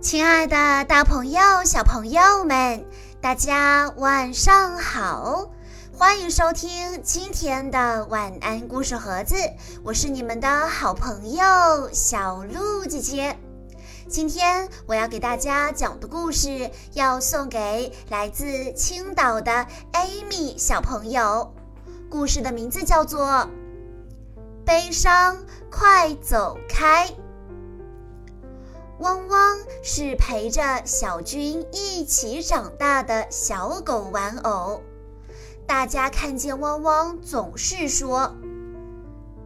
亲爱的，大朋友、小朋友们，大家晚上好！欢迎收听今天的晚安故事盒子，我是你们的好朋友小鹿姐姐。今天我要给大家讲的故事，要送给来自青岛的 Amy 小朋友。故事的名字叫做《悲伤快走开》。汪汪是陪着小军一起长大的小狗玩偶，大家看见汪汪总是说：“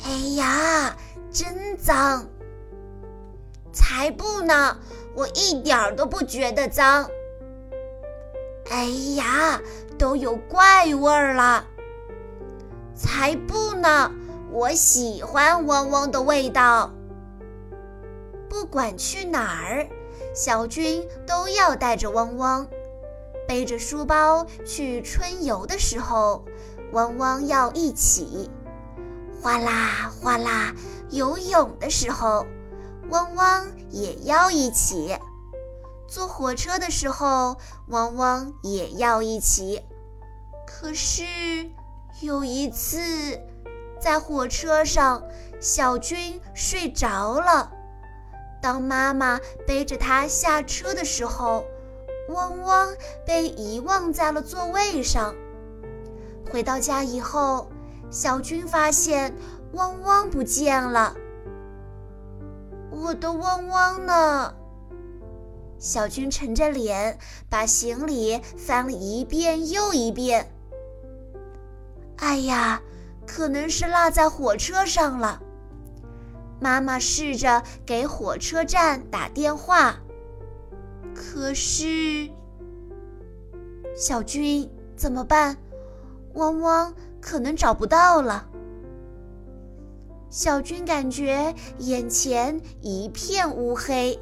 哎呀，真脏！”“才不呢，我一点儿都不觉得脏。”“哎呀，都有怪味儿了。”“才不呢，我喜欢汪汪的味道。”不管去哪儿，小军都要带着汪汪。背着书包去春游的时候，汪汪要一起；哗啦哗啦游泳的时候，汪汪也要一起；坐火车的时候，汪汪也要一起。可是有一次，在火车上，小军睡着了。当妈妈背着他下车的时候，汪汪被遗忘在了座位上。回到家以后，小军发现汪汪不见了。我的汪汪呢？小军沉着脸把行李翻了一遍又一遍。哎呀，可能是落在火车上了。妈妈试着给火车站打电话，可是小军怎么办？汪汪可能找不到了。小军感觉眼前一片乌黑，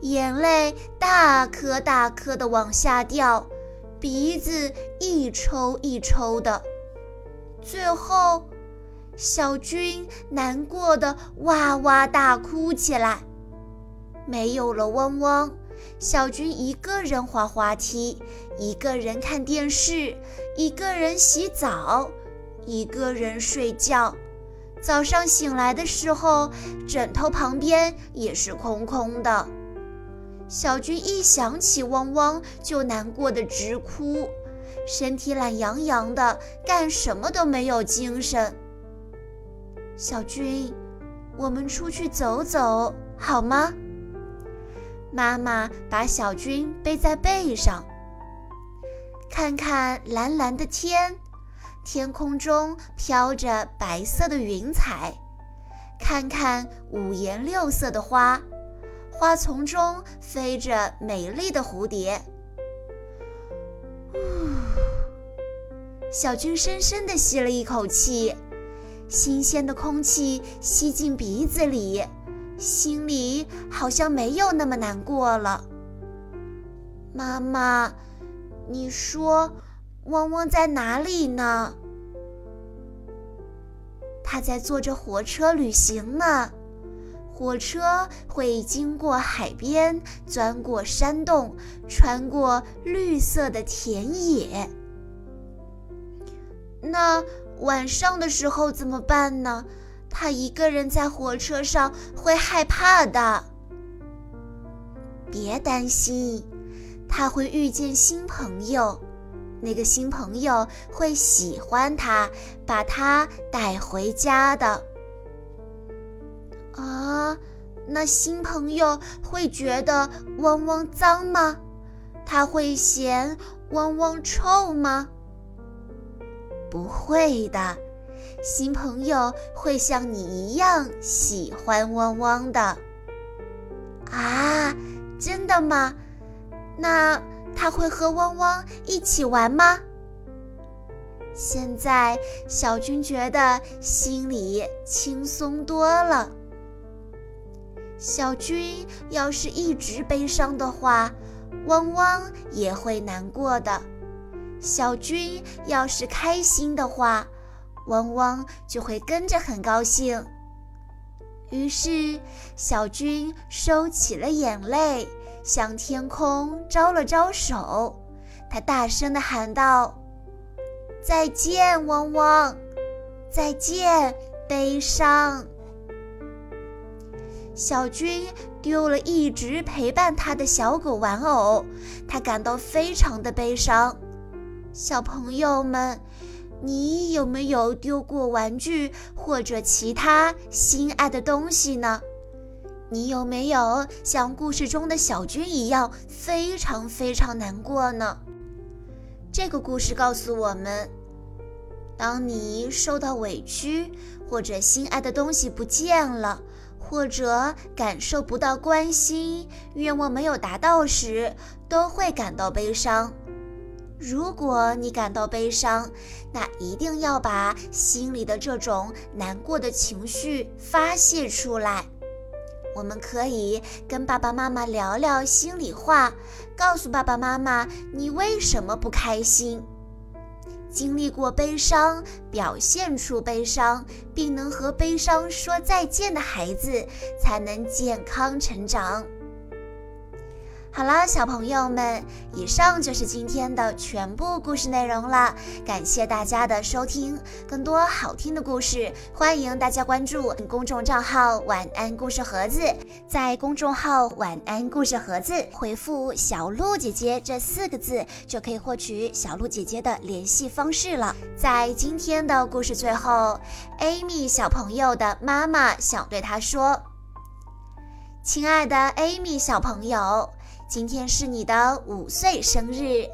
眼泪大颗大颗的往下掉，鼻子一抽一抽的，最后。小军难过的哇哇大哭起来。没有了汪汪，小军一个人滑滑梯，一个人看电视，一个人洗澡，一个人睡觉。早上醒来的时候，枕头旁边也是空空的。小军一想起汪汪，就难过的直哭，身体懒洋洋的，干什么都没有精神。小军，我们出去走走好吗？妈妈把小军背在背上，看看蓝蓝的天，天空中飘着白色的云彩；看看五颜六色的花，花丛中飞着美丽的蝴蝶。小军深深地吸了一口气。新鲜的空气吸进鼻子里，心里好像没有那么难过了。妈妈，你说汪汪在哪里呢？他在坐着火车旅行呢。火车会经过海边，钻过山洞，穿过绿色的田野。那。晚上的时候怎么办呢？他一个人在火车上会害怕的。别担心，他会遇见新朋友，那个新朋友会喜欢他，把他带回家的。啊，那新朋友会觉得汪汪脏吗？他会嫌汪汪臭吗？不会的，新朋友会像你一样喜欢汪汪的。啊，真的吗？那他会和汪汪一起玩吗？现在小军觉得心里轻松多了。小军要是一直悲伤的话，汪汪也会难过的。小军要是开心的话，汪汪就会跟着很高兴。于是，小军收起了眼泪，向天空招了招手，他大声地喊道：“再见，汪汪！再见，悲伤。”小军丢了一直陪伴他的小狗玩偶，他感到非常的悲伤。小朋友们，你有没有丢过玩具或者其他心爱的东西呢？你有没有像故事中的小军一样非常非常难过呢？这个故事告诉我们：当你受到委屈，或者心爱的东西不见了。或者感受不到关心，愿望没有达到时，都会感到悲伤。如果你感到悲伤，那一定要把心里的这种难过的情绪发泄出来。我们可以跟爸爸妈妈聊聊心里话，告诉爸爸妈妈你为什么不开心。经历过悲伤，表现出悲伤，并能和悲伤说再见的孩子，才能健康成长。好了，小朋友们，以上就是今天的全部故事内容了。感谢大家的收听，更多好听的故事，欢迎大家关注公众账号“晚安故事盒子”。在公众号“晚安故事盒子”回复“小鹿姐姐”这四个字，就可以获取小鹿姐姐的联系方式了。在今天的故事最后，Amy 小朋友的妈妈想对她说：“亲爱的 Amy 小朋友。”今天是你的五岁生日，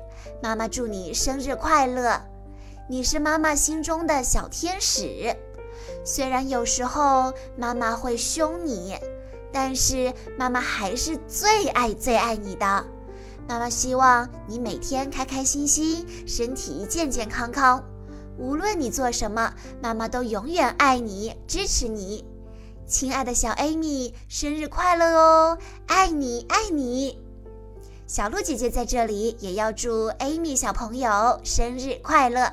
妈妈祝你生日快乐！你是妈妈心中的小天使，虽然有时候妈妈会凶你，但是妈妈还是最爱最爱你的。妈妈希望你每天开开心心，身体健健康康。无论你做什么，妈妈都永远爱你，支持你。亲爱的小 Amy，生日快乐哦！爱你，爱你。小鹿姐姐在这里也要祝 Amy 小朋友生日快乐。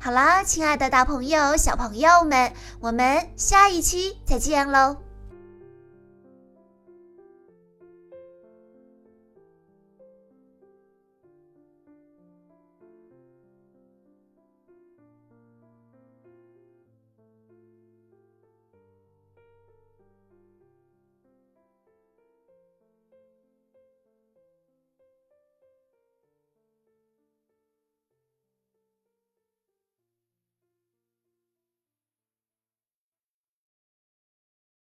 好啦，亲爱的大朋友、小朋友们，我们下一期再见喽！